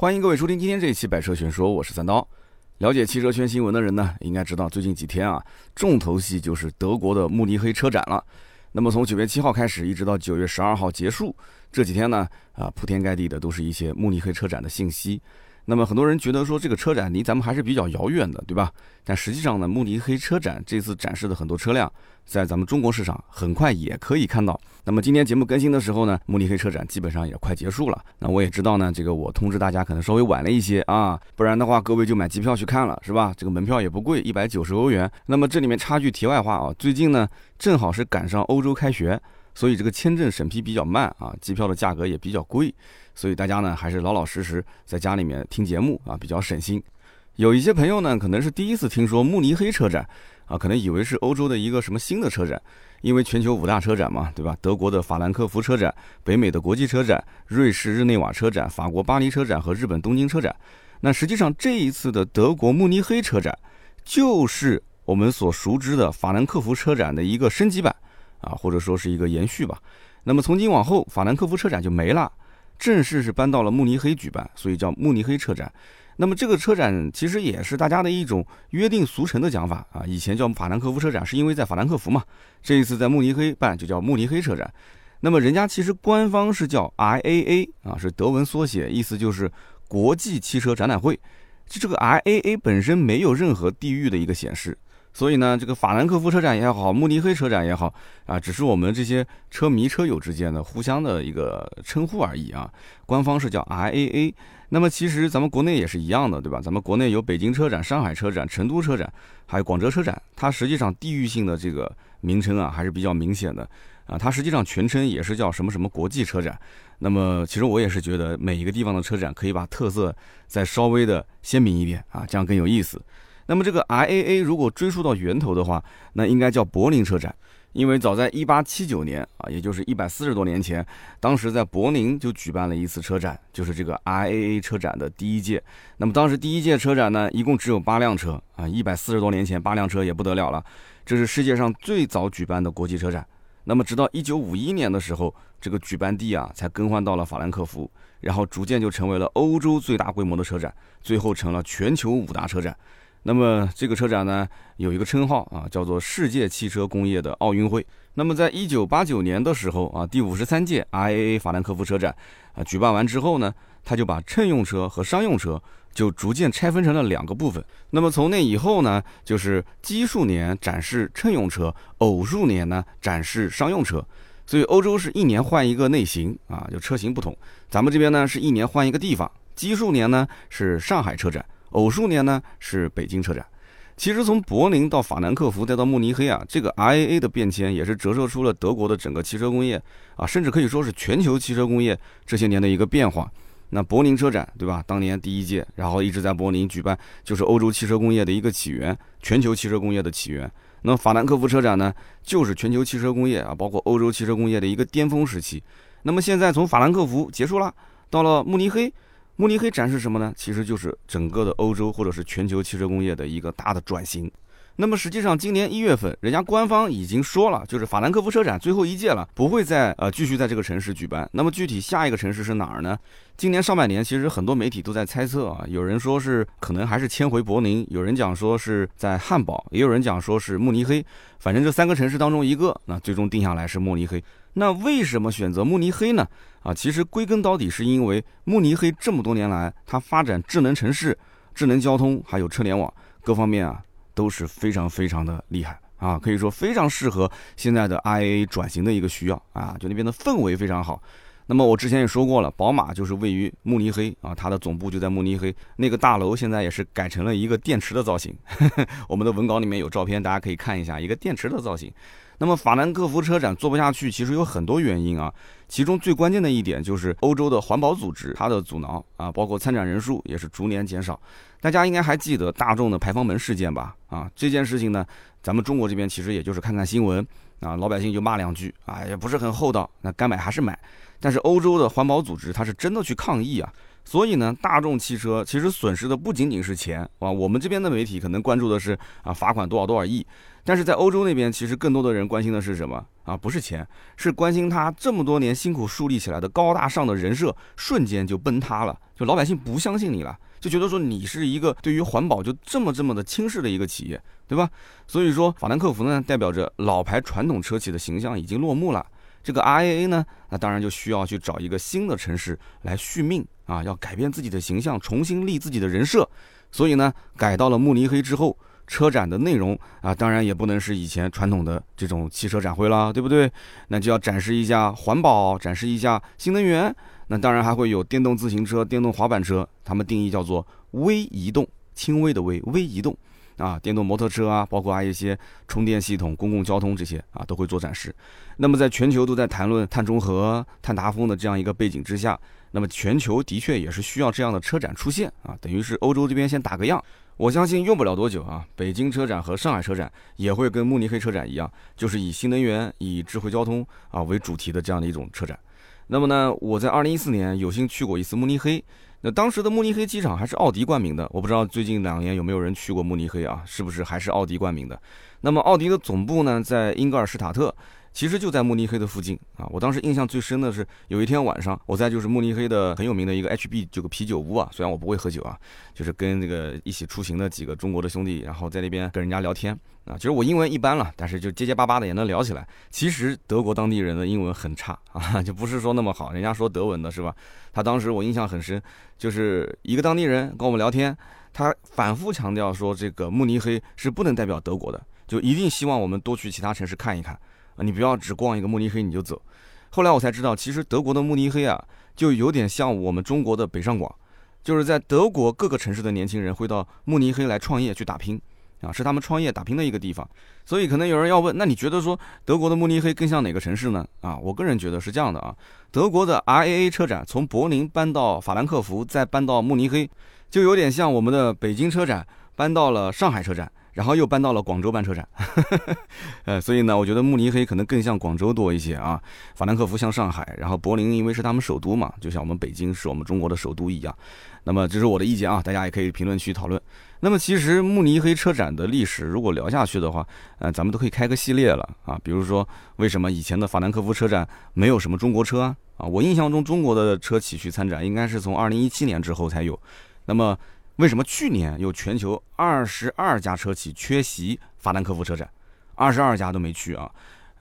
欢迎各位收听今天这一期《百车全说》，我是三刀。了解汽车圈新闻的人呢，应该知道最近几天啊，重头戏就是德国的慕尼黑车展了。那么从九月七号开始，一直到九月十二号结束，这几天呢，啊，铺天盖地的都是一些慕尼黑车展的信息。那么很多人觉得说这个车展离咱们还是比较遥远的，对吧？但实际上呢，慕尼黑车展这次展示的很多车辆。在咱们中国市场很快也可以看到。那么今天节目更新的时候呢，慕尼黑车展基本上也快结束了。那我也知道呢，这个我通知大家可能稍微晚了一些啊，不然的话各位就买机票去看了，是吧？这个门票也不贵，一百九十欧元。那么这里面插句题外话啊，最近呢正好是赶上欧洲开学，所以这个签证审批比较慢啊，机票的价格也比较贵，所以大家呢还是老老实实在家里面听节目啊，比较省心。有一些朋友呢可能是第一次听说慕尼黑车展。啊，可能以为是欧洲的一个什么新的车展，因为全球五大车展嘛，对吧？德国的法兰克福车展、北美的国际车展、瑞士日内瓦车展、法国巴黎车展和日本东京车展。那实际上这一次的德国慕尼黑车展，就是我们所熟知的法兰克福车展的一个升级版啊，或者说是一个延续吧。那么从今往后，法兰克福车展就没了，正式是搬到了慕尼黑举办，所以叫慕尼黑车展。那么这个车展其实也是大家的一种约定俗成的讲法啊，以前叫法兰克福车展，是因为在法兰克福嘛，这一次在慕尼黑办就叫慕尼黑车展。那么人家其实官方是叫 IAA 啊，是德文缩写，意思就是国际汽车展览会。就这个 IAA 本身没有任何地域的一个显示，所以呢，这个法兰克福车展也好，慕尼黑车展也好啊，只是我们这些车迷车友之间的互相的一个称呼而已啊。官方是叫 IAA。那么其实咱们国内也是一样的，对吧？咱们国内有北京车展、上海车展、成都车展，还有广州车展。它实际上地域性的这个名称啊，还是比较明显的啊。它实际上全称也是叫什么什么国际车展。那么其实我也是觉得每一个地方的车展可以把特色再稍微的鲜明一点啊，这样更有意思。那么这个 IAA 如果追溯到源头的话，那应该叫柏林车展。因为早在一八七九年啊，也就是一百四十多年前，当时在柏林就举办了一次车展，就是这个 IAA 车展的第一届。那么当时第一届车展呢，一共只有八辆车啊，一百四十多年前八辆车也不得了了。这是世界上最早举办的国际车展。那么直到一九五一年的时候，这个举办地啊才更换到了法兰克福，然后逐渐就成为了欧洲最大规模的车展，最后成了全球五大车展。那么这个车展呢，有一个称号啊，叫做世界汽车工业的奥运会。那么在一九八九年的时候啊，第五十三届 IAA 法兰克福车展啊举办完之后呢，他就把乘用车和商用车就逐渐拆分成了两个部分。那么从那以后呢，就是奇数年展示乘用车，偶数年呢展示商用车。所以欧洲是一年换一个类型啊，就车型不同。咱们这边呢是一年换一个地方，奇数年呢是上海车展。偶数年呢是北京车展，其实从柏林到法兰克福再到慕尼黑啊，这个 IAA 的变迁也是折射出了德国的整个汽车工业啊，甚至可以说是全球汽车工业这些年的一个变化。那柏林车展对吧？当年第一届，然后一直在柏林举办，就是欧洲汽车工业的一个起源，全球汽车工业的起源。那法兰克福车展呢，就是全球汽车工业啊，包括欧洲汽车工业的一个巅峰时期。那么现在从法兰克福结束了，到了慕尼黑。慕尼黑展示什么呢？其实就是整个的欧洲或者是全球汽车工业的一个大的转型。那么实际上今年一月份，人家官方已经说了，就是法兰克福车展最后一届了，不会再呃继续在这个城市举办。那么具体下一个城市是哪儿呢？今年上半年其实很多媒体都在猜测啊，有人说是可能还是迁回柏林，有人讲说是在汉堡，也有人讲说是慕尼黑。反正这三个城市当中一个，那最终定下来是慕尼黑。那为什么选择慕尼黑呢？啊，其实归根到底是因为慕尼黑这么多年来，它发展智能城市、智能交通还有车联网各方面啊都是非常非常的厉害啊，可以说非常适合现在的 I A 转型的一个需要啊，就那边的氛围非常好。那么我之前也说过了，宝马就是位于慕尼黑啊，它的总部就在慕尼黑，那个大楼现在也是改成了一个电池的造型。我们的文稿里面有照片，大家可以看一下一个电池的造型。那么法兰克福车展做不下去，其实有很多原因啊，其中最关键的一点就是欧洲的环保组织它的阻挠啊，包括参展人数也是逐年减少。大家应该还记得大众的排放门事件吧？啊，这件事情呢，咱们中国这边其实也就是看看新闻啊，老百姓就骂两句啊，也不是很厚道，那该买还是买。但是欧洲的环保组织它是真的去抗议啊，所以呢，大众汽车其实损失的不仅仅是钱啊。我们这边的媒体可能关注的是啊罚款多少多少亿，但是在欧洲那边，其实更多的人关心的是什么啊？不是钱，是关心他这么多年辛苦树立起来的高大上的人设瞬间就崩塌了，就老百姓不相信你了，就觉得说你是一个对于环保就这么这么的轻视的一个企业，对吧？所以说法兰克福呢，代表着老牌传统车企的形象已经落幕了。这个 RAA 呢，那当然就需要去找一个新的城市来续命啊，要改变自己的形象，重新立自己的人设。所以呢，改到了慕尼黑之后，车展的内容啊，当然也不能是以前传统的这种汽车展会了，对不对？那就要展示一下环保，展示一下新能源。那当然还会有电动自行车、电动滑板车，他们定义叫做微移动，轻微的微，微移动。啊，电动摩托车啊，包括还有一些充电系统、公共交通这些啊，都会做展示。那么，在全球都在谈论碳中和、碳达峰的这样一个背景之下，那么全球的确也是需要这样的车展出现啊，等于是欧洲这边先打个样。我相信用不了多久啊，北京车展和上海车展也会跟慕尼黑车展一样，就是以新能源、以智慧交通啊为主题的这样的一种车展。那么呢，我在二零一四年有幸去过一次慕尼黑。那当时的慕尼黑机场还是奥迪冠名的，我不知道最近两年有没有人去过慕尼黑啊？是不是还是奥迪冠名的？那么奥迪的总部呢，在英格尔施塔特。其实就在慕尼黑的附近啊！我当时印象最深的是有一天晚上，我在就是慕尼黑的很有名的一个 HB 这个啤酒屋啊，虽然我不会喝酒啊，就是跟那个一起出行的几个中国的兄弟，然后在那边跟人家聊天啊。其实我英文一般了，但是就结结巴巴的也能聊起来。其实德国当地人的英文很差啊，就不是说那么好。人家说德文的是吧？他当时我印象很深，就是一个当地人跟我们聊天，他反复强调说这个慕尼黑是不能代表德国的，就一定希望我们多去其他城市看一看。你不要只逛一个慕尼黑你就走，后来我才知道，其实德国的慕尼黑啊，就有点像我们中国的北上广，就是在德国各个城市的年轻人会到慕尼黑来创业去打拼，啊，是他们创业打拼的一个地方。所以可能有人要问，那你觉得说德国的慕尼黑更像哪个城市呢？啊，我个人觉得是这样的啊，德国的 RAA 车展从柏林搬到法兰克福，再搬到慕尼黑，就有点像我们的北京车展搬到了上海车展。然后又搬到了广州办车展，呃，所以呢，我觉得慕尼黑可能更像广州多一些啊，法兰克福像上海，然后柏林因为是他们首都嘛，就像我们北京是我们中国的首都一样。那么这是我的意见啊，大家也可以评论区讨论。那么其实慕尼黑车展的历史如果聊下去的话，呃，咱们都可以开个系列了啊，比如说为什么以前的法兰克福车展没有什么中国车啊？啊，我印象中中国的车企去参展应该是从二零一七年之后才有。那么。为什么去年有全球二十二家车企缺席法兰克福车展，二十二家都没去啊？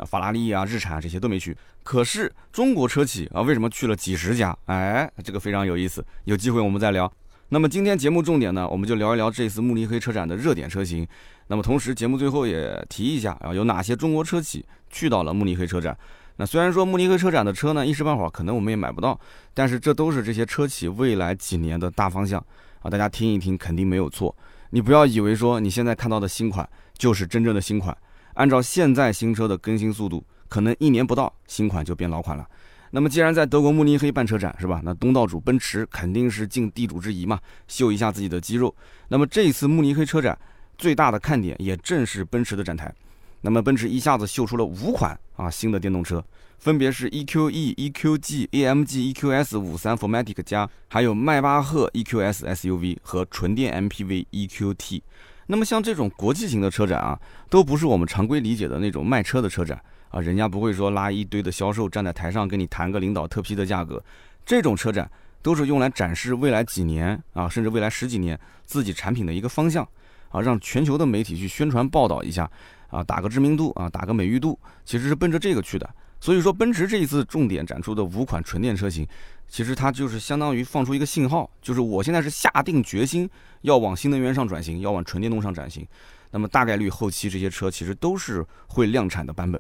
法拉利啊、日产这些都没去。可是中国车企啊，为什么去了几十家？哎，这个非常有意思，有机会我们再聊。那么今天节目重点呢，我们就聊一聊这次慕尼黑车展的热点车型。那么同时节目最后也提一下啊，有哪些中国车企去到了慕尼黑车展？那虽然说慕尼黑车展的车呢，一时半会儿可能我们也买不到，但是这都是这些车企未来几年的大方向。啊，大家听一听，肯定没有错。你不要以为说你现在看到的新款就是真正的新款，按照现在新车的更新速度，可能一年不到新款就变老款了。那么既然在德国慕尼黑办车展是吧？那东道主奔驰肯定是尽地主之谊嘛，秀一下自己的肌肉。那么这一次慕尼黑车展最大的看点也正是奔驰的展台。那么奔驰一下子秀出了五款啊新的电动车。分别是 EQE、EQG、AMG、EQS 五三 Formatic 加，还有迈巴赫 EQS SUV 和纯电 MPV EQT。那么像这种国际型的车展啊，都不是我们常规理解的那种卖车的车展啊，人家不会说拉一堆的销售站在台上跟你谈个领导特批的价格，这种车展都是用来展示未来几年啊，甚至未来十几年自己产品的一个方向啊，让全球的媒体去宣传报道一下啊，打个知名度啊，打个美誉度，其实是奔着这个去的。所以说，奔驰这一次重点展出的五款纯电车型，其实它就是相当于放出一个信号，就是我现在是下定决心要往新能源上转型，要往纯电动上转型。那么大概率后期这些车其实都是会量产的版本。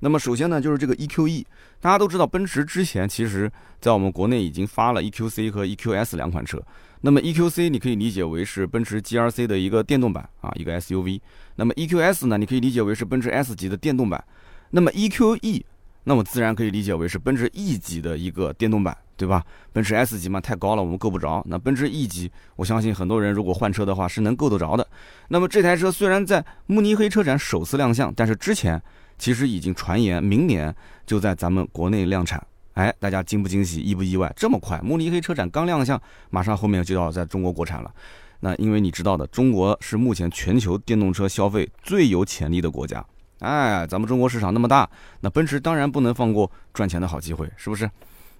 那么首先呢，就是这个 EQE，大家都知道，奔驰之前其实在我们国内已经发了 EQC 和 EQS 两款车。那么 EQC 你可以理解为是奔驰 GRC 的一个电动版啊，一个 SUV。那么 EQS 呢，你可以理解为是奔驰 S 级的电动版。那么 EQE 那么自然可以理解为是奔驰 E 级的一个电动版，对吧？奔驰 S 级嘛太高了，我们够不着。那奔驰 E 级，我相信很多人如果换车的话是能够得着的。那么这台车虽然在慕尼黑车展首次亮相，但是之前其实已经传言明年就在咱们国内量产哎，大家惊不惊喜，意不意外？这么快，慕尼黑车展刚亮相，马上后面就要在中国国产了。那因为你知道的，中国是目前全球电动车消费最有潜力的国家。哎，咱们中国市场那么大，那奔驰当然不能放过赚钱的好机会，是不是？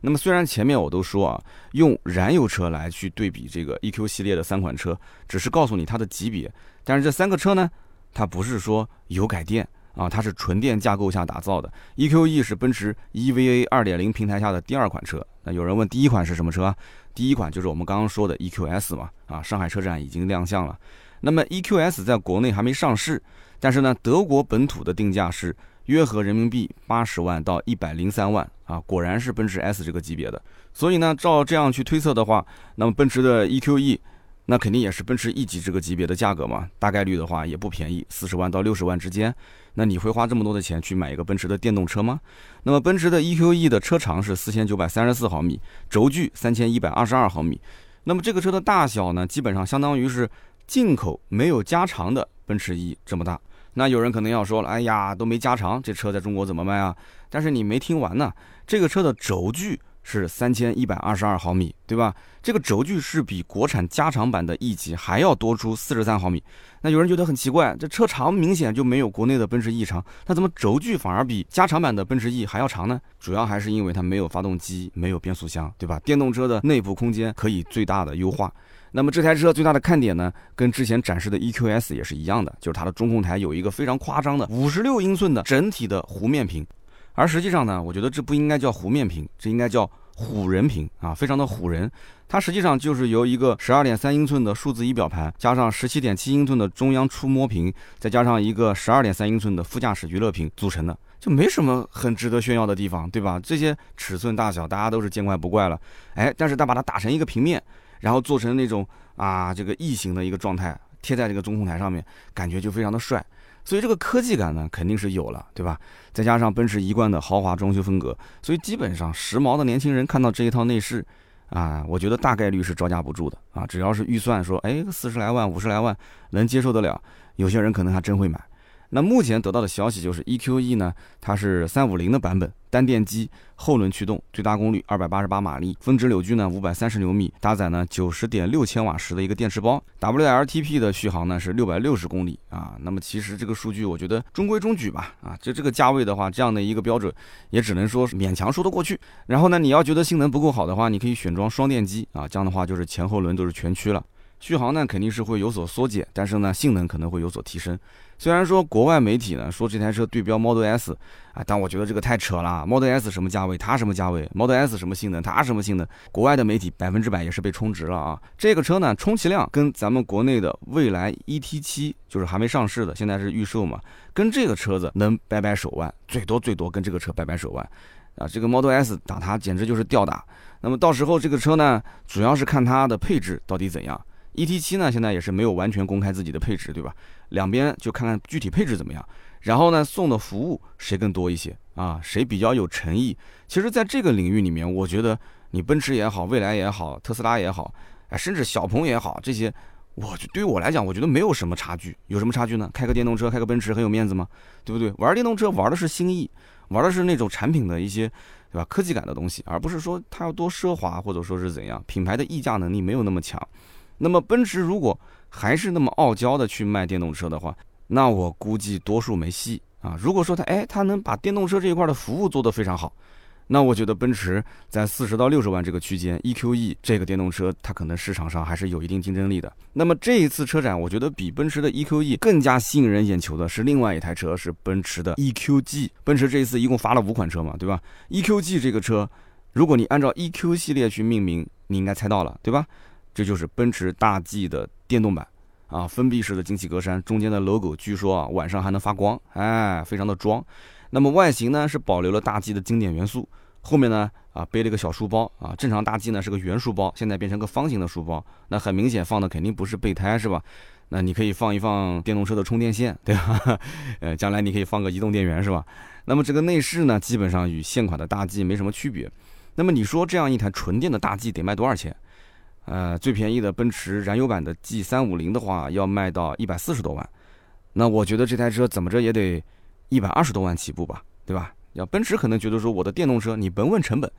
那么虽然前面我都说啊，用燃油车来去对比这个 EQ 系列的三款车，只是告诉你它的级别，但是这三个车呢，它不是说油改电啊，它是纯电架构下打造的。EQE 是奔驰 EVA 2.0平台下的第二款车。那有人问第一款是什么车？第一款就是我们刚刚说的 EQS 嘛，啊，上海车展已经亮相了。那么 EQS 在国内还没上市，但是呢，德国本土的定价是约合人民币八十万到一百零三万啊，果然是奔驰 S 这个级别的。所以呢，照这样去推测的话，那么奔驰的 EQE。那肯定也是奔驰 E 级这个级别的价格嘛，大概率的话也不便宜，四十万到六十万之间。那你会花这么多的钱去买一个奔驰的电动车吗？那么奔驰的 EQE 的车长是四千九百三十四毫米，轴距三千一百二十二毫米。那么这个车的大小呢，基本上相当于是进口没有加长的奔驰 E 这么大。那有人可能要说了，哎呀，都没加长，这车在中国怎么卖啊？但是你没听完呢，这个车的轴距。是三千一百二十二毫米，对吧？这个轴距是比国产加长版的 E 级还要多出四十三毫米。那有人觉得很奇怪，这车长明显就没有国内的奔驰 E 长，那怎么轴距反而比加长版的奔驰 E 还要长呢？主要还是因为它没有发动机，没有变速箱，对吧？电动车的内部空间可以最大的优化。那么这台车最大的看点呢，跟之前展示的 EQS 也是一样的，就是它的中控台有一个非常夸张的五十六英寸的整体的弧面屏。而实际上呢，我觉得这不应该叫弧面屏，这应该叫唬人屏啊，非常的唬人。它实际上就是由一个十二点三英寸的数字仪表盘，加上十七点七英寸的中央触摸屏，再加上一个十二点三英寸的副驾驶娱乐屏组成的，就没什么很值得炫耀的地方，对吧？这些尺寸大小大家都是见怪不怪了。哎，但是它把它打成一个平面，然后做成那种啊这个异形的一个状态，贴在这个中控台上面，感觉就非常的帅。所以这个科技感呢，肯定是有了，对吧？再加上奔驰一贯的豪华装修风格，所以基本上时髦的年轻人看到这一套内饰，啊，我觉得大概率是招架不住的啊！只要是预算说，哎，四十来万、五十来万能接受得了，有些人可能还真会买。那目前得到的消息就是，EQE 呢，它是三五零的版本，单电机，后轮驱动，最大功率二百八十八马力，峰值扭矩呢五百三十牛米，搭载呢九十点六千瓦时的一个电池包，WLTP 的续航呢是六百六十公里啊。那么其实这个数据我觉得中规中矩吧，啊，就这个价位的话，这样的一个标准也只能说勉强说得过去。然后呢，你要觉得性能不够好的话，你可以选装双电机啊，这样的话就是前后轮都是全驱了。续航呢肯定是会有所缩减，但是呢性能可能会有所提升。虽然说国外媒体呢说这台车对标 Model S 啊，但我觉得这个太扯了。Model S 什么价位，它什么价位；Model S 什么性能，它什么性能。国外的媒体百分之百也是被充值了啊。这个车呢充其量跟咱们国内的蔚来 ET7 就是还没上市的，现在是预售嘛，跟这个车子能掰掰手腕，最多最多跟这个车掰掰手腕啊。这个 Model S 打它简直就是吊打。那么到时候这个车呢，主要是看它的配置到底怎样。E T 七呢，现在也是没有完全公开自己的配置，对吧？两边就看看具体配置怎么样。然后呢，送的服务谁更多一些啊？谁比较有诚意？其实，在这个领域里面，我觉得你奔驰也好，蔚来也好，特斯拉也好，啊，甚至小鹏也好，这些，我就对于我来讲，我觉得没有什么差距。有什么差距呢？开个电动车，开个奔驰很有面子吗？对不对？玩电动车玩的是心意，玩的是那种产品的一些，对吧？科技感的东西，而不是说它要多奢华，或者说是怎样，品牌的溢价能力没有那么强。那么奔驰如果还是那么傲娇的去卖电动车的话，那我估计多数没戏啊。如果说他哎，他能把电动车这一块的服务做得非常好，那我觉得奔驰在四十到六十万这个区间，EQE 这个电动车它可能市场上还是有一定竞争力的。那么这一次车展，我觉得比奔驰的 EQE 更加吸引人眼球的是另外一台车，是奔驰的 EQG。奔驰这一次一共发了五款车嘛，对吧？EQG 这个车，如果你按照 EQ 系列去命名，你应该猜到了，对吧？这就是奔驰大 G 的电动版啊，封闭式的进气格栅，中间的 logo 据说啊晚上还能发光，哎，非常的装。那么外形呢是保留了大 G 的经典元素，后面呢啊背了个小书包啊，正常大 G 呢是个圆书包，现在变成个方形的书包，那很明显放的肯定不是备胎是吧？那你可以放一放电动车的充电线，对吧？呃，将来你可以放个移动电源是吧？那么这个内饰呢，基本上与现款的大 G 没什么区别。那么你说这样一台纯电的大 G 得卖多少钱？呃，最便宜的奔驰燃油版的 G 三五零的话，要卖到一百四十多万。那我觉得这台车怎么着也得一百二十多万起步吧，对吧？要奔驰可能觉得说我的电动车你甭问成本，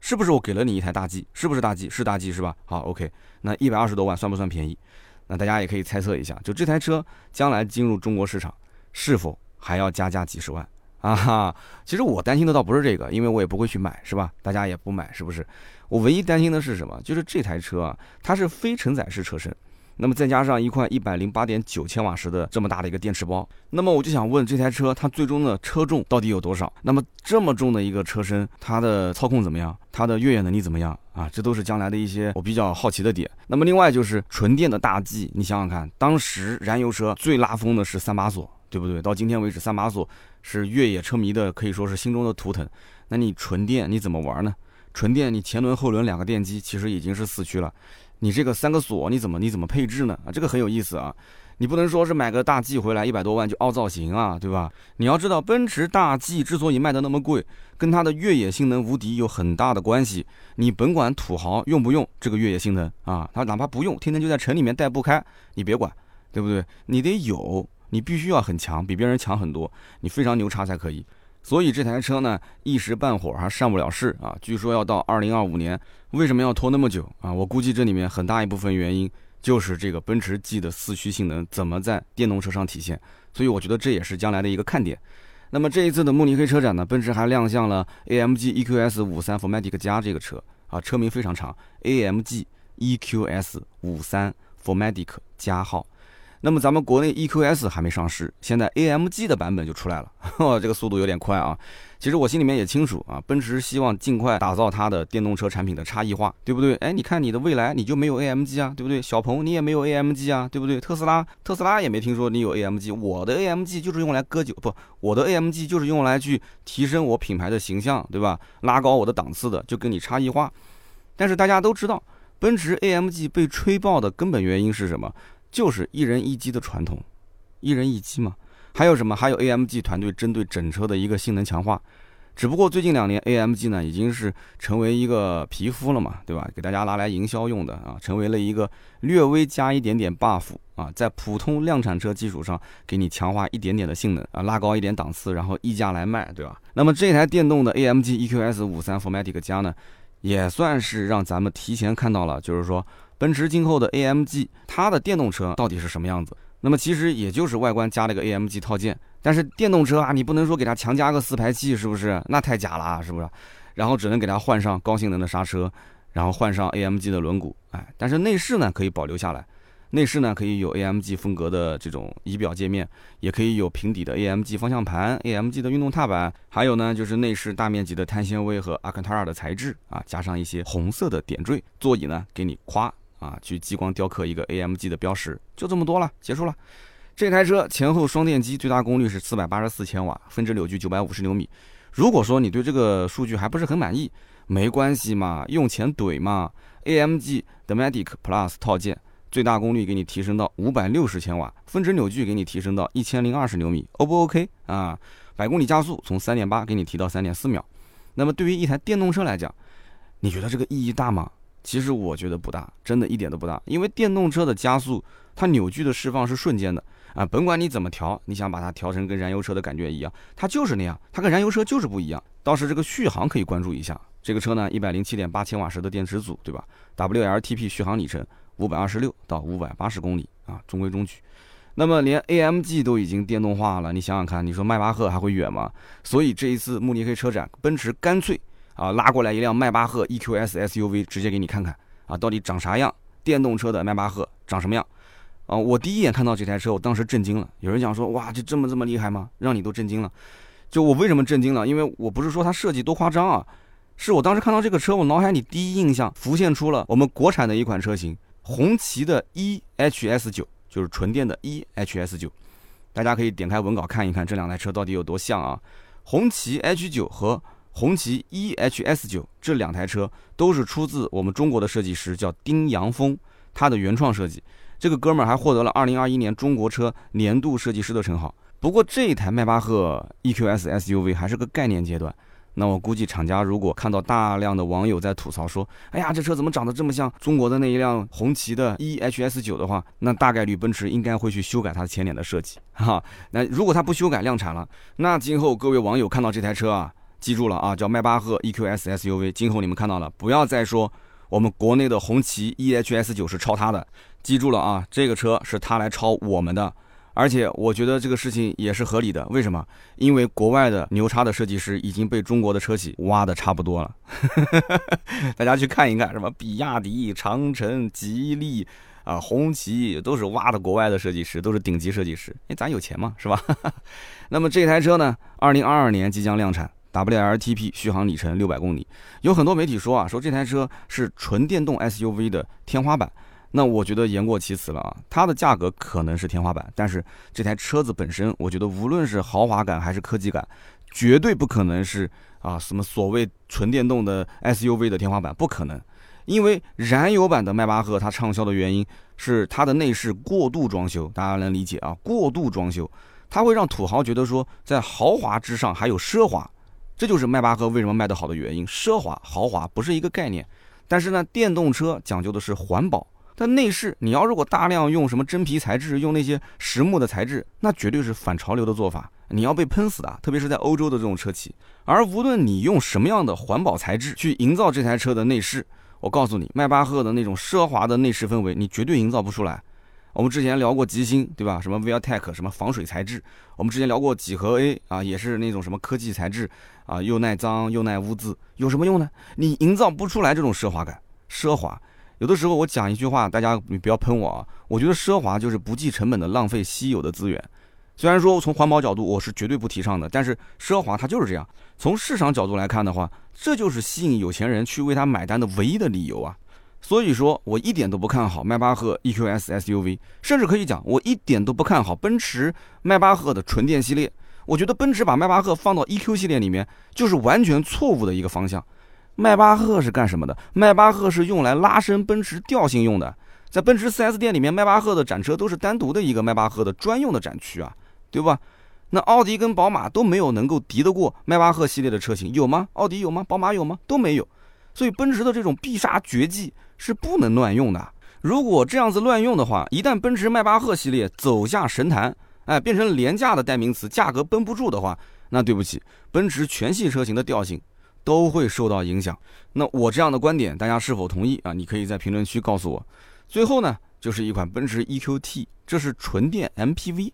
是不是我给了你一台大 G，是不是大 G？是大 G 是吧？好，OK，那一百二十多万算不算便宜？那大家也可以猜测一下，就这台车将来进入中国市场，是否还要加价几十万 啊？哈，其实我担心的倒不是这个，因为我也不会去买，是吧？大家也不买，是不是？我唯一担心的是什么？就是这台车啊，它是非承载式车身。那么再加上一块一百零八点九千瓦时的这么大的一个电池包，那么我就想问这台车它最终的车重到底有多少？那么这么重的一个车身，它的操控怎么样？它的越野能力怎么样啊？这都是将来的一些我比较好奇的点。那么另外就是纯电的大 G，你想想看，当时燃油车最拉风的是三把锁，对不对？到今天为止，三把锁是越野车迷的可以说是心中的图腾。那你纯电你怎么玩呢？纯电你前轮后轮两个电机其实已经是四驱了。你这个三个锁你怎么你怎么配置呢？啊，这个很有意思啊！你不能说是买个大 G 回来一百多万就凹造型啊，对吧？你要知道，奔驰大 G 之所以卖的那么贵，跟它的越野性能无敌有很大的关系。你甭管土豪用不用这个越野性能啊，他哪怕不用，天天就在城里面代步开，你别管，对不对？你得有，你必须要很强，比别人强很多，你非常牛叉才可以。所以这台车呢，一时半会儿还上不了市啊！据说要到二零二五年，为什么要拖那么久啊？我估计这里面很大一部分原因就是这个奔驰 G 的四驱性能怎么在电动车上体现。所以我觉得这也是将来的一个看点。那么这一次的慕尼黑车展呢，奔驰还亮相了 AMG EQS 五三 Formatic 加这个车啊，车名非常长，AMG EQS 五三 Formatic 加号。那么咱们国内 EQS 还没上市，现在 AMG 的版本就出来了，这个速度有点快啊。其实我心里面也清楚啊，奔驰希望尽快打造它的电动车产品的差异化，对不对？哎，你看你的蔚来你就没有 AMG 啊，对不对？小鹏你也没有 AMG 啊，对不对？特斯拉特斯拉也没听说你有 AMG，我的 AMG 就是用来割韭不，我的 AMG 就是用来去提升我品牌的形象，对吧？拉高我的档次的，就跟你差异化。但是大家都知道，奔驰 AMG 被吹爆的根本原因是什么？就是一人一机的传统，一人一机嘛。还有什么？还有 AMG 团队针对整车的一个性能强化。只不过最近两年 AMG 呢，已经是成为一个皮肤了嘛，对吧？给大家拿来营销用的啊，成为了一个略微加一点点 buff 啊，在普通量产车基础上给你强化一点点的性能啊，拉高一点档次，然后溢价来卖，对吧？那么这台电动的 AMG EQS 五三 Formatic 加呢，也算是让咱们提前看到了，就是说。奔驰今后的 AMG，它的电动车到底是什么样子？那么其实也就是外观加了个 AMG 套件，但是电动车啊，你不能说给它强加个四排气，是不是？那太假了，是不是？然后只能给它换上高性能的刹车，然后换上 AMG 的轮毂，哎，但是内饰呢可以保留下来，内饰呢可以有 AMG 风格的这种仪表界面，也可以有平底的 AMG 方向盘、AMG 的运动踏板，还有呢就是内饰大面积的碳纤维和阿坎塔尔的材质啊，加上一些红色的点缀，座椅呢给你夸。啊，去激光雕刻一个 AMG 的标识，就这么多了，结束了。这台车前后双电机最大功率是四百八十四千瓦，峰值扭矩九百五十牛米。如果说你对这个数据还不是很满意，没关系嘛，用钱怼嘛。AMG 的 Medic Plus 套件最大功率给你提升到五百六十千瓦，峰值扭矩给你提升到一千零二十牛米，O 不 OK 啊？百公里加速从三点八给你提到三点四秒。那么对于一台电动车来讲，你觉得这个意义大吗？其实我觉得不大，真的一点都不大，因为电动车的加速，它扭矩的释放是瞬间的啊，甭管你怎么调，你想把它调成跟燃油车的感觉一样，它就是那样，它跟燃油车就是不一样。倒是这个续航可以关注一下，这个车呢，一百零七点八千瓦时的电池组，对吧？WLTP 续航里程五百二十六到五百八十公里啊，中规中矩。那么连 AMG 都已经电动化了，你想想看，你说迈巴赫还会远吗？所以这一次慕尼黑车展，奔驰干脆。啊，拉过来一辆迈巴赫 EQS SUV，直接给你看看啊，到底长啥样？电动车的迈巴赫长什么样？啊，我第一眼看到这台车，我当时震惊了。有人讲说，哇，就这么这么厉害吗？让你都震惊了。就我为什么震惊了？因为我不是说它设计多夸张啊，是我当时看到这个车，我脑海里第一印象浮现出了我们国产的一款车型，红旗的 EHS9，就是纯电的 EHS9。大家可以点开文稿看一看这两台车到底有多像啊。红旗 H9 和红旗 EHS 九这两台车都是出自我们中国的设计师，叫丁阳峰，他的原创设计。这个哥们儿还获得了2021年中国车年度设计师的称号。不过这一台迈巴赫 EQS SUV 还是个概念阶段。那我估计厂家如果看到大量的网友在吐槽说，哎呀，这车怎么长得这么像中国的那一辆红旗的 EHS 九的话，那大概率奔驰应该会去修改它前脸的设计哈。那如果它不修改量产了，那今后各位网友看到这台车啊，记住了啊，叫迈巴赫 EQS SUV，今后你们看到了，不要再说我们国内的红旗 EHS 九是抄它的，记住了啊，这个车是他来抄我们的。而且我觉得这个事情也是合理的，为什么？因为国外的牛叉的设计师已经被中国的车企挖的差不多了。大家去看一看，什么比亚迪、长城、吉利啊、红旗，都是挖的国外的设计师，都是顶级设计师。哎，咱有钱嘛，是吧？那么这台车呢，二零二二年即将量产，WLTP 续航里程六百公里。有很多媒体说啊，说这台车是纯电动 SUV 的天花板。那我觉得言过其实了啊，它的价格可能是天花板，但是这台车子本身，我觉得无论是豪华感还是科技感，绝对不可能是啊什么所谓纯电动的 SUV 的天花板，不可能。因为燃油版的迈巴赫它畅销的原因是它的内饰过度装修，大家能理解啊？过度装修，它会让土豪觉得说在豪华之上还有奢华，这就是迈巴赫为什么卖得好的原因。奢华豪华不是一个概念，但是呢，电动车讲究的是环保。但内饰，你要如果大量用什么真皮材质，用那些实木的材质，那绝对是反潮流的做法，你要被喷死的。特别是在欧洲的这种车企，而无论你用什么样的环保材质去营造这台车的内饰，我告诉你，迈巴赫的那种奢华的内饰氛围，你绝对营造不出来。我们之前聊过极星，对吧？什么 ViaTech 什么防水材质，我们之前聊过几何 A 啊，也是那种什么科技材质啊，又耐脏又耐污渍，有什么用呢？你营造不出来这种奢华感，奢华。有的时候我讲一句话，大家你不要喷我啊！我觉得奢华就是不计成本的浪费稀有的资源。虽然说从环保角度我是绝对不提倡的，但是奢华它就是这样。从市场角度来看的话，这就是吸引有钱人去为它买单的唯一的理由啊！所以说我一点都不看好迈巴赫 EQS SUV，甚至可以讲我一点都不看好奔驰迈巴赫的纯电系列。我觉得奔驰把迈巴赫放到 EQ 系列里面，就是完全错误的一个方向。迈巴赫是干什么的？迈巴赫是用来拉伸奔驰调性用的。在奔驰 4S 店里面，迈巴赫的展车都是单独的一个迈巴赫的专用的展区啊，对吧？那奥迪跟宝马都没有能够敌得过迈巴赫系列的车型，有吗？奥迪有吗？宝马有吗？都没有。所以奔驰的这种必杀绝技是不能乱用的。如果这样子乱用的话，一旦奔驰迈巴赫系列走下神坛，哎，变成廉价的代名词，价格绷不住的话，那对不起，奔驰全系车型的调性。都会受到影响。那我这样的观点，大家是否同意啊？你可以在评论区告诉我。最后呢，就是一款奔驰 EQT，这是纯电 MPV。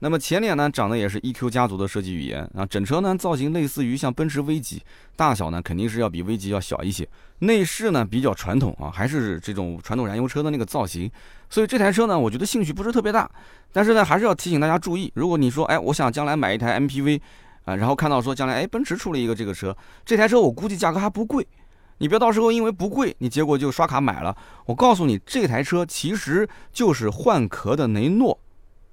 那么前脸呢，长得也是 EQ 家族的设计语言啊。整车呢，造型类似于像奔驰 V 级，大小呢肯定是要比 V 级要小一些。内饰呢比较传统啊，还是这种传统燃油车的那个造型。所以这台车呢，我觉得兴趣不是特别大。但是呢，还是要提醒大家注意，如果你说，哎，我想将来买一台 MPV。啊，然后看到说将来哎，奔驰出了一个这个车，这台车我估计价格还不贵，你别到时候因为不贵，你结果就刷卡买了。我告诉你，这台车其实就是换壳的雷诺，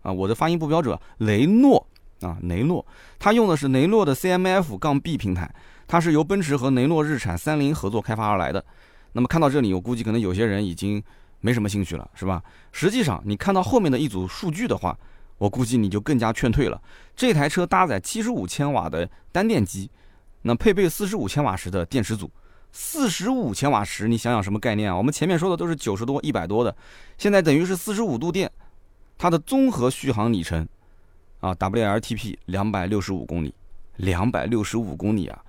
啊，我的发音不标准，雷诺啊，雷诺，它用的是雷诺的 CMF 杠 B 平台，它是由奔驰和雷诺日产、三菱合作开发而来的。那么看到这里，我估计可能有些人已经没什么兴趣了，是吧？实际上，你看到后面的一组数据的话。我估计你就更加劝退了。这台车搭载七十五千瓦的单电机，那配备四十五千瓦时的电池组。四十五千瓦时，你想想什么概念啊？我们前面说的都是九十多、一百多的，现在等于是四十五度电。它的综合续航里程啊，WLTP 两百六十五公里，两百六十五公里啊！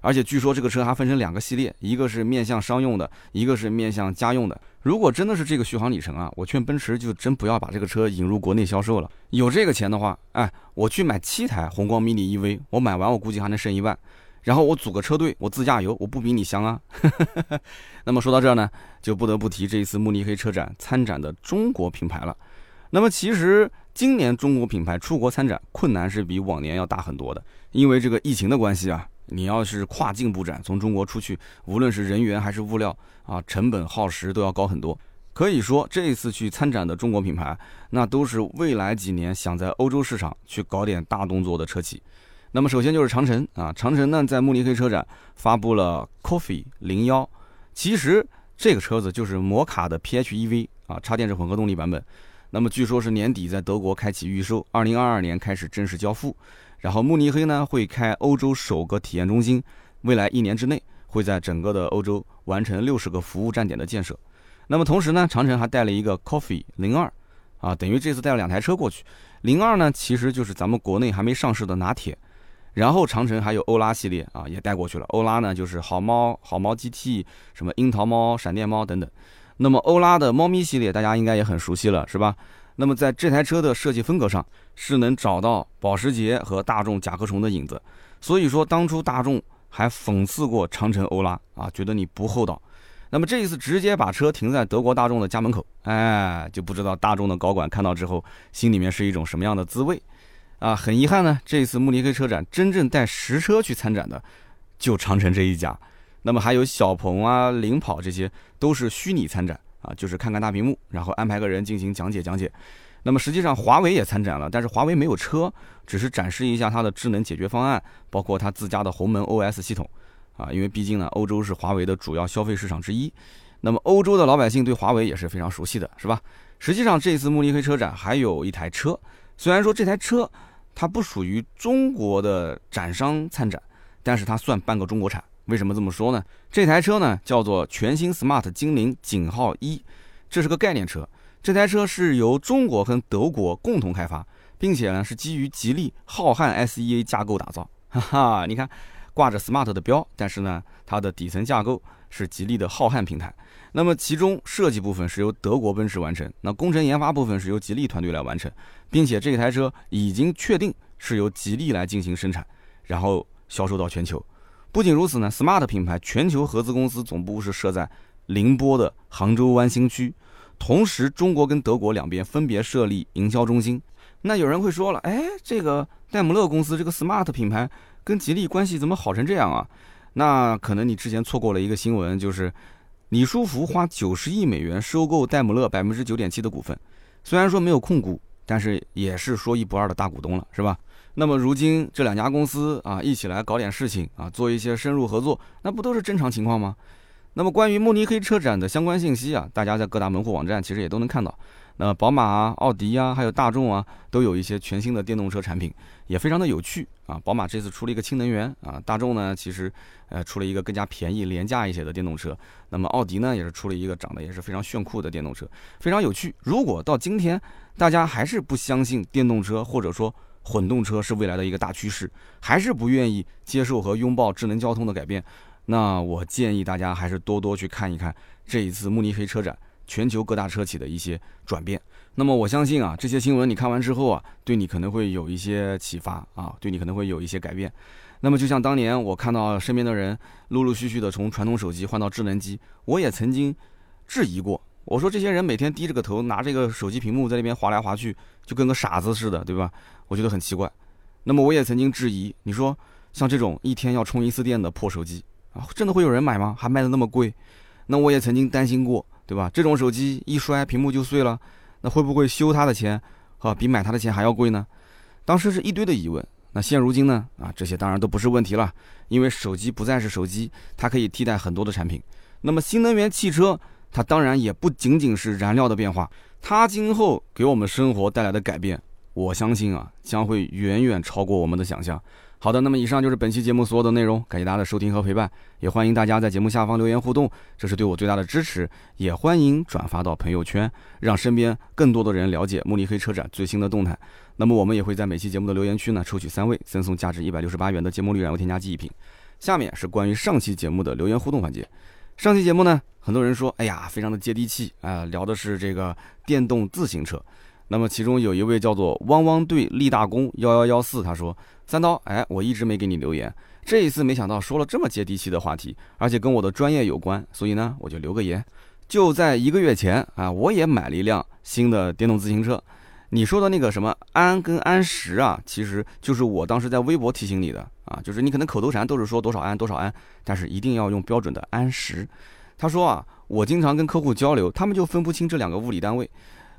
而且据说这个车还分成两个系列，一个是面向商用的，一个是面向家用的。如果真的是这个续航里程啊，我劝奔驰就真不要把这个车引入国内销售了。有这个钱的话，哎，我去买七台宏光 mini EV，我买完我估计还能剩一万，然后我组个车队，我自驾游，我不比你香啊。那么说到这儿呢，就不得不提这一次慕尼黑车展参展的中国品牌了。那么其实今年中国品牌出国参展困难是比往年要大很多的，因为这个疫情的关系啊。你要是跨境布展，从中国出去，无论是人员还是物料啊，成本耗时都要高很多。可以说，这一次去参展的中国品牌，那都是未来几年想在欧洲市场去搞点大动作的车企。那么，首先就是长城啊，长城呢在慕尼黑车展发布了 Coffee 零幺，其实这个车子就是摩卡的 PHEV 啊，插电式混合动力版本。那么据说是年底在德国开启预售，二零二二年开始正式交付。然后慕尼黑呢会开欧洲首个体验中心，未来一年之内会在整个的欧洲完成六十个服务站点的建设。那么同时呢，长城还带了一个 Coffee 零二，啊，等于这次带了两台车过去。零二呢，其实就是咱们国内还没上市的拿铁。然后长城还有欧拉系列啊，也带过去了。欧拉呢，就是好猫、好猫 GT，什么樱桃猫、闪电猫等等。那么欧拉的猫咪系列，大家应该也很熟悉了，是吧？那么在这台车的设计风格上，是能找到保时捷和大众甲壳虫的影子。所以说，当初大众还讽刺过长城欧拉啊，觉得你不厚道。那么这一次直接把车停在德国大众的家门口，哎，就不知道大众的高管看到之后，心里面是一种什么样的滋味。啊，很遗憾呢，这一次慕尼黑车展真正带实车去参展的，就长城这一家。那么还有小鹏啊、领跑这些，都是虚拟参展啊，就是看看大屏幕，然后安排个人进行讲解讲解。那么实际上华为也参展了，但是华为没有车，只是展示一下它的智能解决方案，包括它自家的鸿蒙 OS 系统。啊，因为毕竟呢，欧洲是华为的主要消费市场之一，那么欧洲的老百姓对华为也是非常熟悉的，是吧？实际上这次慕尼黑车展还有一台车，虽然说这台车。它不属于中国的展商参展，但是它算半个中国产。为什么这么说呢？这台车呢叫做全新 smart 精灵井号一，这是个概念车。这台车是由中国和德国共同开发，并且呢是基于吉利浩瀚 SEA 架构打造。哈哈，你看挂着 smart 的标，但是呢它的底层架构是吉利的浩瀚平台。那么其中设计部分是由德国奔驰完成，那工程研发部分是由吉利团队来完成，并且这台车已经确定是由吉利来进行生产，然后销售到全球。不仅如此呢，smart 品牌全球合资公司总部是设在宁波的杭州湾新区，同时中国跟德国两边分别设立营销中心。那有人会说了，哎，这个戴姆勒公司这个 smart 品牌跟吉利关系怎么好成这样啊？那可能你之前错过了一个新闻，就是。李书福花九十亿美元收购戴姆勒百分之九点七的股份，虽然说没有控股，但是也是说一不二的大股东了，是吧？那么如今这两家公司啊一起来搞点事情啊，做一些深入合作，那不都是正常情况吗？那么关于慕尼黑车展的相关信息啊，大家在各大门户网站其实也都能看到。那宝马啊、奥迪啊，还有大众啊，都有一些全新的电动车产品，也非常的有趣啊。宝马这次出了一个氢能源啊，大众呢其实呃出了一个更加便宜、廉价一些的电动车。那么奥迪呢也是出了一个长得也是非常炫酷的电动车，非常有趣。如果到今天大家还是不相信电动车或者说混动车是未来的一个大趋势，还是不愿意接受和拥抱智能交通的改变，那我建议大家还是多多去看一看这一次慕尼黑车展。全球各大车企的一些转变，那么我相信啊，这些新闻你看完之后啊，对你可能会有一些启发啊，对你可能会有一些改变。那么就像当年我看到身边的人陆陆续续的从传统手机换到智能机，我也曾经质疑过，我说这些人每天低着个头拿这个手机屏幕在那边划来划去，就跟个傻子似的，对吧？我觉得很奇怪。那么我也曾经质疑，你说像这种一天要充一次电的破手机啊，真的会有人买吗？还卖的那么贵？那我也曾经担心过。对吧？这种手机一摔，屏幕就碎了，那会不会修它的钱，啊，比买它的钱还要贵呢？当时是一堆的疑问。那现如今呢？啊，这些当然都不是问题了，因为手机不再是手机，它可以替代很多的产品。那么新能源汽车，它当然也不仅仅是燃料的变化，它今后给我们生活带来的改变，我相信啊，将会远远超过我们的想象。好的，那么以上就是本期节目所有的内容，感谢大家的收听和陪伴，也欢迎大家在节目下方留言互动，这是对我最大的支持，也欢迎转发到朋友圈，让身边更多的人了解慕尼黑车展最新的动态。那么我们也会在每期节目的留言区呢，抽取三位，赠送价值一百六十八元的节目绿燃油添加剂一瓶。下面是关于上期节目的留言互动环节，上期节目呢，很多人说，哎呀，非常的接地气啊，聊的是这个电动自行车。那么其中有一位叫做汪汪队立大功幺幺幺四，他说三刀，哎，我一直没给你留言，这一次没想到说了这么接地气的话题，而且跟我的专业有关，所以呢，我就留个言。就在一个月前啊，我也买了一辆新的电动自行车。你说的那个什么安跟安时啊，其实就是我当时在微博提醒你的啊，就是你可能口头禅都是说多少安多少安，但是一定要用标准的安时。他说啊，我经常跟客户交流，他们就分不清这两个物理单位。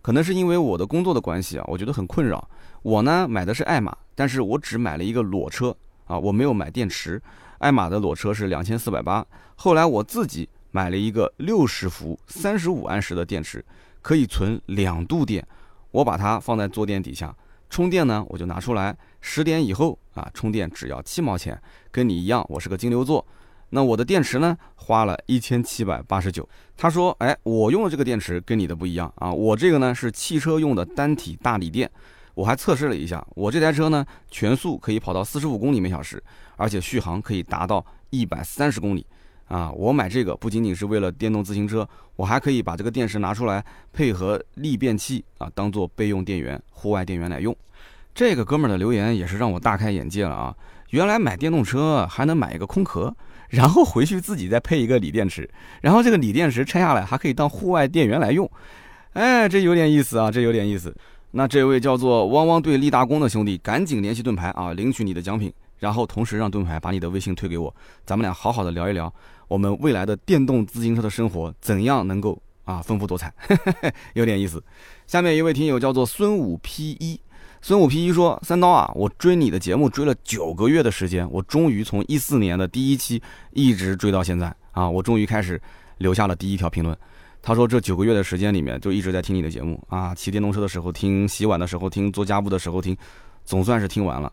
可能是因为我的工作的关系啊，我觉得很困扰。我呢买的是爱玛，但是我只买了一个裸车啊，我没有买电池。爱玛的裸车是两千四百八，后来我自己买了一个六十伏三十五安时的电池，可以存两度电。我把它放在坐垫底下，充电呢，我就拿出来，十点以后啊，充电只要七毛钱，跟你一样，我是个金牛座。那我的电池呢，花了一千七百八十九。他说，哎，我用的这个电池跟你的不一样啊，我这个呢是汽车用的单体大锂电。我还测试了一下，我这台车呢，全速可以跑到四十五公里每小时，而且续航可以达到一百三十公里。啊，我买这个不仅仅是为了电动自行车，我还可以把这个电池拿出来配合逆变器啊，当做备用电源、户外电源来用。这个哥们儿的留言也是让我大开眼界了啊！原来买电动车还能买一个空壳，然后回去自己再配一个锂电池，然后这个锂电池拆下来还可以当户外电源来用。哎，这有点意思啊，这有点意思。那这位叫做汪汪队立大功的兄弟，赶紧联系盾牌啊，领取你的奖品，然后同时让盾牌把你的微信推给我，咱们俩好好的聊一聊。我们未来的电动自行车的生活怎样能够啊丰富多彩，有点意思。下面一位听友叫做孙武 P 一，孙武皮一说：“三刀啊，我追你的节目追了九个月的时间，我终于从一四年的第一期一直追到现在啊，我终于开始留下了第一条评论。他说这九个月的时间里面就一直在听你的节目啊，骑电动车的时候听，洗碗的时候听，做家务的时候听，总算是听完了。”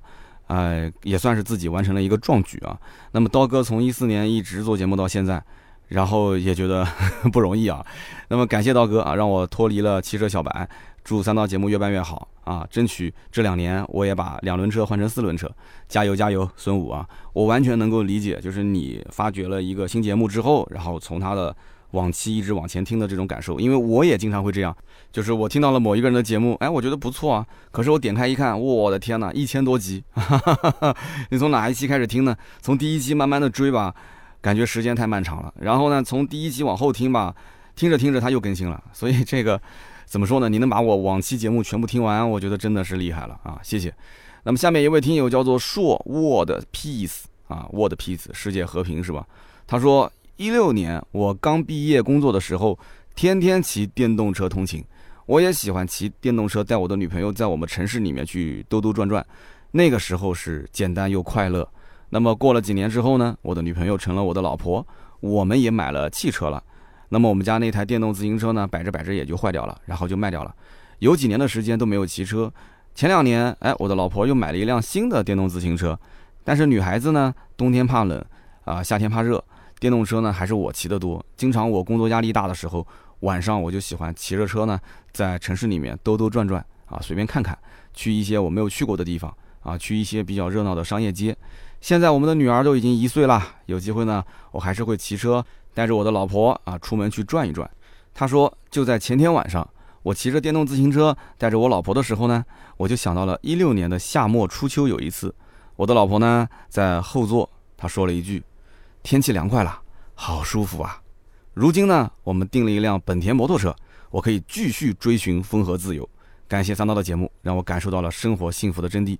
哎，也算是自己完成了一个壮举啊。那么刀哥从一四年一直做节目到现在，然后也觉得 不容易啊。那么感谢刀哥啊，让我脱离了汽车小白。祝三刀节目越办越好啊！争取这两年我也把两轮车换成四轮车。加油加油，孙武啊！我完全能够理解，就是你发掘了一个新节目之后，然后从他的。往期一直往前听的这种感受，因为我也经常会这样，就是我听到了某一个人的节目，哎，我觉得不错啊，可是我点开一看，我的天哪，一千多集，你从哪一期开始听呢？从第一期慢慢的追吧，感觉时间太漫长了。然后呢，从第一期往后听吧，听着听着它又更新了。所以这个怎么说呢？你能把我往期节目全部听完，我觉得真的是厉害了啊！谢谢。那么下面一位听友叫做硕 Word Peace 啊，Word Peace，世界和平是吧？他说。一六年，我刚毕业工作的时候，天天骑电动车通勤。我也喜欢骑电动车，带我的女朋友在我们城市里面去兜兜转转。那个时候是简单又快乐。那么过了几年之后呢，我的女朋友成了我的老婆，我们也买了汽车了。那么我们家那台电动自行车呢，摆着摆着也就坏掉了，然后就卖掉了。有几年的时间都没有骑车。前两年，哎，我的老婆又买了一辆新的电动自行车。但是女孩子呢，冬天怕冷啊，夏天怕热。电动车呢，还是我骑的多。经常我工作压力大的时候，晚上我就喜欢骑着车呢，在城市里面兜兜转转啊，随便看看，去一些我没有去过的地方啊，去一些比较热闹的商业街。现在我们的女儿都已经一岁了，有机会呢，我还是会骑车带着我的老婆啊出门去转一转。她说，就在前天晚上，我骑着电动自行车带着我老婆的时候呢，我就想到了一六年的夏末初秋有一次，我的老婆呢在后座，她说了一句。天气凉快了，好舒服啊！如今呢，我们订了一辆本田摩托车，我可以继续追寻风和自由。感谢三刀的节目，让我感受到了生活幸福的真谛。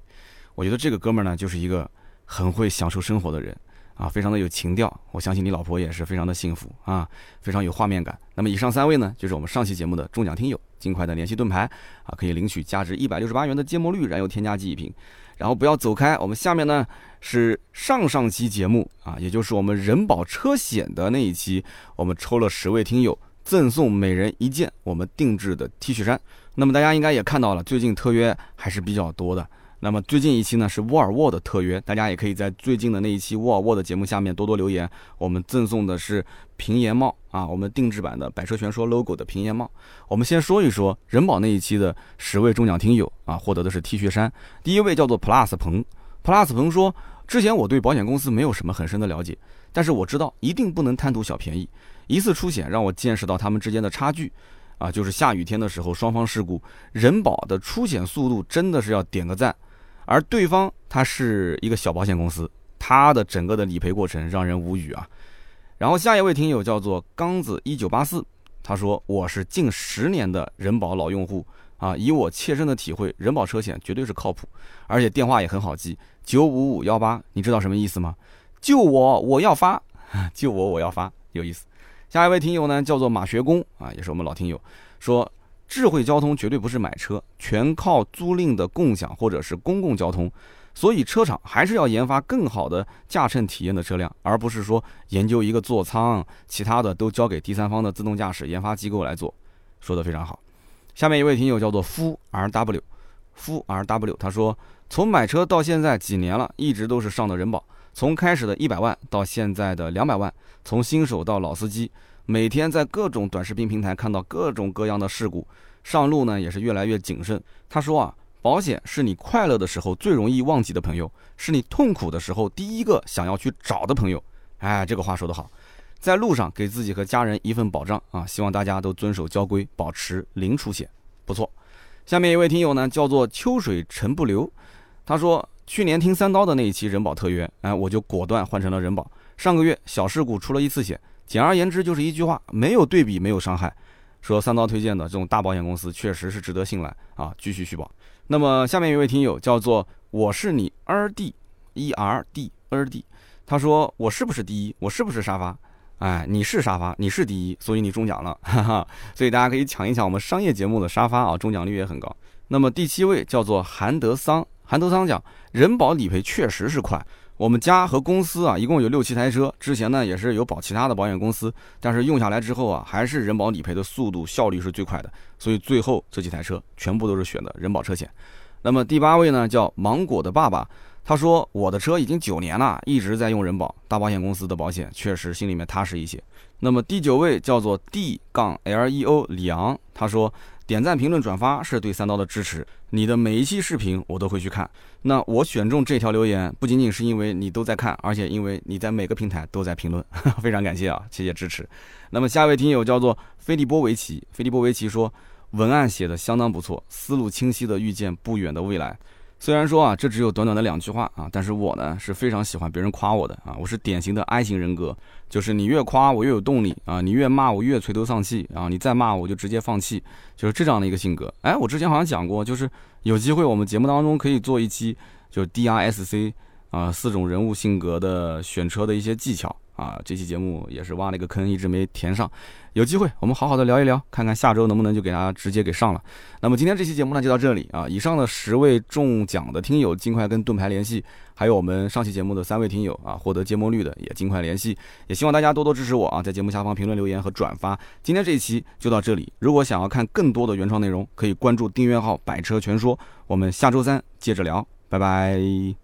我觉得这个哥们儿呢，就是一个很会享受生活的人啊，非常的有情调。我相信你老婆也是非常的幸福啊，非常有画面感。那么以上三位呢，就是我们上期节目的中奖听友，尽快的联系盾牌啊，可以领取价值一百六十八元的芥末绿燃油添加剂一瓶。然后不要走开，我们下面呢是上上期节目啊，也就是我们人保车险的那一期，我们抽了十位听友，赠送每人一件我们定制的 T 恤衫。那么大家应该也看到了，最近特约还是比较多的。那么最近一期呢是沃尔沃的特约，大家也可以在最近的那一期沃尔沃的节目下面多多留言。我们赠送的是平檐帽啊，我们定制版的百车全说 logo 的平檐帽。我们先说一说人保那一期的十位中奖听友啊，获得的是 T 恤衫。第一位叫做 Plus 鹏，Plus 鹏说，之前我对保险公司没有什么很深的了解，但是我知道一定不能贪图小便宜。一次出险让我见识到他们之间的差距啊，就是下雨天的时候双方事故，人保的出险速度真的是要点个赞。而对方他是一个小保险公司，他的整个的理赔过程让人无语啊。然后下一位听友叫做刚子一九八四，他说我是近十年的人保老用户啊，以我切身的体会，人保车险绝对是靠谱，而且电话也很好记，九五五幺八，你知道什么意思吗？救我，我要发，救我，我要发，有意思。下一位听友呢叫做马学工啊，也是我们老听友，说。智慧交通绝对不是买车，全靠租赁的共享或者是公共交通，所以车厂还是要研发更好的驾乘体验的车辆，而不是说研究一个座舱，其他的都交给第三方的自动驾驶研发机构来做。说的非常好。下面一位听友叫做夫 R W，夫 R W，他说从买车到现在几年了，一直都是上的人保，从开始的一百万到现在的两百万，从新手到老司机，每天在各种短视频平台看到各种各样的事故，上路呢也是越来越谨慎。他说啊，保险是你快乐的时候最容易忘记的朋友，是你痛苦的时候第一个想要去找的朋友。哎，这个话说得好。在路上给自己和家人一份保障啊！希望大家都遵守交规，保持零出险，不错。下面一位听友呢，叫做秋水沉不流，他说去年听三刀的那一期人保特约，哎，我就果断换成了人保。上个月小事故出了一次险，简而言之就是一句话：没有对比，没有伤害。说三刀推荐的这种大保险公司确实是值得信赖啊！继续续保。那么下面一位听友叫做我是你二弟 E R D 二弟，他说我是不是第一？我是不是沙发？哎，你是沙发，你是第一，所以你中奖了，哈哈。所以大家可以抢一抢我们商业节目的沙发啊，中奖率也很高。那么第七位叫做韩德桑，韩德桑讲，人保理赔确实是快。我们家和公司啊，一共有六七台车，之前呢也是有保其他的保险公司，但是用下来之后啊，还是人保理赔的速度效率是最快的，所以最后这几台车全部都是选的人保车险。那么第八位呢，叫芒果的爸爸。他说：“我的车已经九年了，一直在用人保，大保险公司的保险确实心里面踏实一些。”那么第九位叫做 D 杠 L E O 李昂，他说：“ 点赞、评论、转发是对三刀的支持，你的每一期视频我都会去看。那我选中这条留言，不仅仅是因为你都在看，而且因为你在每个平台都在评论，非常感谢啊，谢谢支持。”那么下一位听友叫做菲利波维奇，菲利波维奇说：“文案写的相当不错，思路清晰的预见不远的未来。”虽然说啊，这只有短短的两句话啊，但是我呢是非常喜欢别人夸我的啊，我是典型的 I 型人格，就是你越夸我越有动力啊，你越骂我越垂头丧气啊，你再骂我就直接放弃，就是这样的一个性格。哎，我之前好像讲过，就是有机会我们节目当中可以做一期，就是 D R S C 啊四种人物性格的选车的一些技巧。啊，这期节目也是挖了一个坑，一直没填上。有机会我们好好的聊一聊，看看下周能不能就给大家直接给上了。那么今天这期节目呢就到这里啊。以上的十位中奖的听友尽快跟盾牌联系，还有我们上期节目的三位听友啊获得揭幕率的也尽快联系。也希望大家多多支持我啊，在节目下方评论留言和转发。今天这一期就到这里，如果想要看更多的原创内容，可以关注订阅号“百车全说”。我们下周三接着聊，拜拜。